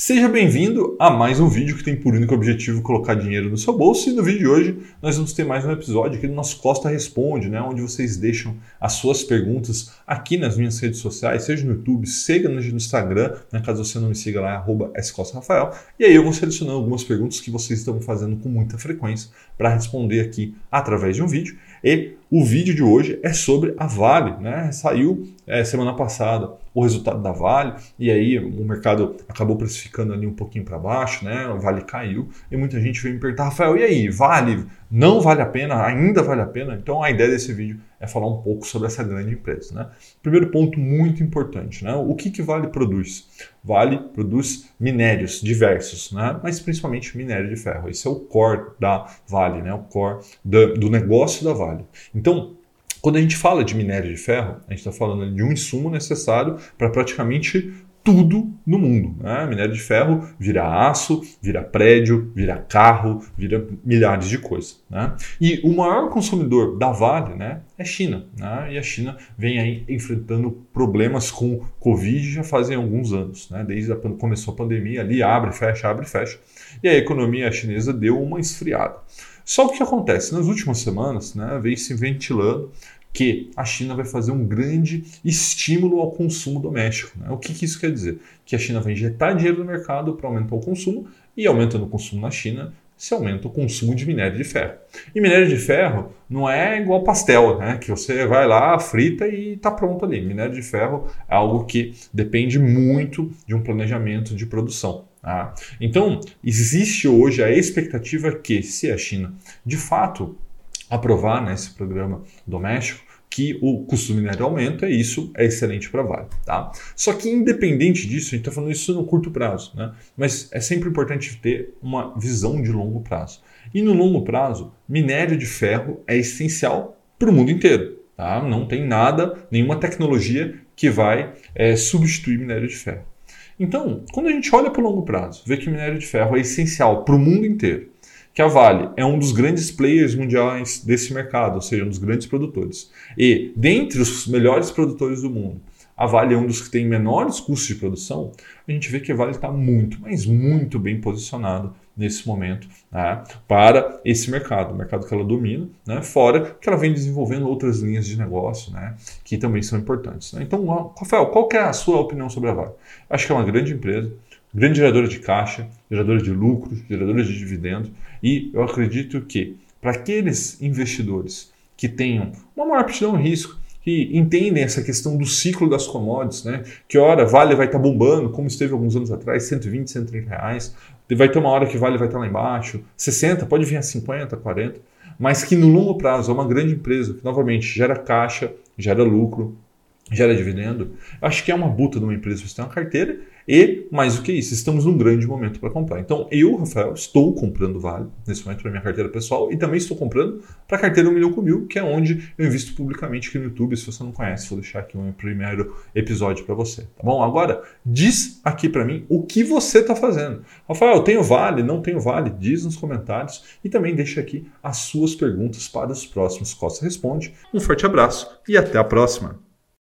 Seja bem-vindo a mais um vídeo que tem por único objetivo colocar dinheiro no seu bolso. E no vídeo de hoje nós vamos ter mais um episódio aqui do nosso Costa Responde, né? onde vocês deixam as suas perguntas aqui nas minhas redes sociais, seja no YouTube, seja no Instagram, né? caso você não me siga lá, é @scosta_rafael. E aí eu vou selecionando algumas perguntas que vocês estão fazendo com muita frequência para responder aqui através de um vídeo. E o vídeo de hoje é sobre a Vale, né? Saiu é, semana passada o resultado da Vale e aí o mercado acabou precificando ali um pouquinho para baixo, né? O Vale caiu e muita gente veio me perguntar, Rafael, e aí, Vale não vale a pena? Ainda vale a pena? Então a ideia desse vídeo é falar um pouco sobre essa grande empresa, né? Primeiro ponto muito importante, né? O que que Vale produz? Vale produz minérios diversos, né? Mas principalmente minério de ferro. Esse é o core da Vale, né? O core do, do negócio da Vale. Então quando a gente fala de minério de ferro, a gente está falando de um insumo necessário para praticamente tudo no mundo. Né? Minério de ferro vira aço, vira prédio, vira carro, vira milhares de coisas. Né? E o maior consumidor da Vale né, é China. Né? E a China vem aí enfrentando problemas com Covid já fazem alguns anos. Né? Desde quando começou a pandemia, ali abre, fecha, abre, fecha. E a economia chinesa deu uma esfriada. Só o que acontece? Nas últimas semanas, né, vem se ventilando que a China vai fazer um grande estímulo ao consumo doméstico. Né? O que, que, isso quer dizer? Que a China vai injetar dinheiro no mercado para aumentar o consumo e aumentando o consumo na China, se aumenta o consumo de minério de ferro. E minério de ferro não é igual pastel, né? que você vai lá, frita e está pronto ali. Minério de ferro é algo que depende muito de um planejamento de produção. Tá? Então, existe hoje a expectativa que, se a China de fato aprovar né, esse programa doméstico, que o custo do minério aumenta e isso é excelente para Vale. Tá? Só que independente disso, a gente está falando isso no curto prazo, né? mas é sempre importante ter uma visão de longo prazo. E no longo prazo, minério de ferro é essencial para o mundo inteiro. Tá? Não tem nada, nenhuma tecnologia que vai é, substituir minério de ferro. Então, quando a gente olha para o longo prazo, vê que minério de ferro é essencial para o mundo inteiro que a Vale é um dos grandes players mundiais desse mercado, ou seja, um dos grandes produtores. E dentre os melhores produtores do mundo, a Vale é um dos que tem menores custos de produção, a gente vê que a Vale está muito, mas muito bem posicionado nesse momento né, para esse mercado, o mercado que ela domina, né, fora que ela vem desenvolvendo outras linhas de negócio né, que também são importantes. Né? Então, Rafael, qual é a sua opinião sobre a Vale? Acho que é uma grande empresa, grande geradora de caixa, geradora de lucros, geradora de dividendos, e eu acredito que para aqueles investidores que tenham uma maior aptidão ao risco, que entendem essa questão do ciclo das commodities, né? Que hora Vale vai estar tá bombando, como esteve alguns anos atrás, 120, 130 reais. Vai ter uma hora que Vale vai estar tá lá embaixo, 60, pode vir a 50, 40, mas que no longo prazo é uma grande empresa que novamente gera caixa, gera lucro, gera dividendo. Acho que é uma buta de uma empresa você tem uma carteira e, mais do que isso, estamos num grande momento para comprar. Então, eu, Rafael, estou comprando Vale nesse momento para minha carteira pessoal e também estou comprando para a carteira 1 milhão com mil, que é onde eu invisto publicamente aqui no YouTube. Se você não conhece, vou deixar aqui um primeiro episódio para você. Tá bom? Agora, diz aqui para mim o que você está fazendo. Rafael, tenho Vale? Não tenho Vale? Diz nos comentários e também deixa aqui as suas perguntas para os próximos Costa Responde. Um forte abraço e até a próxima!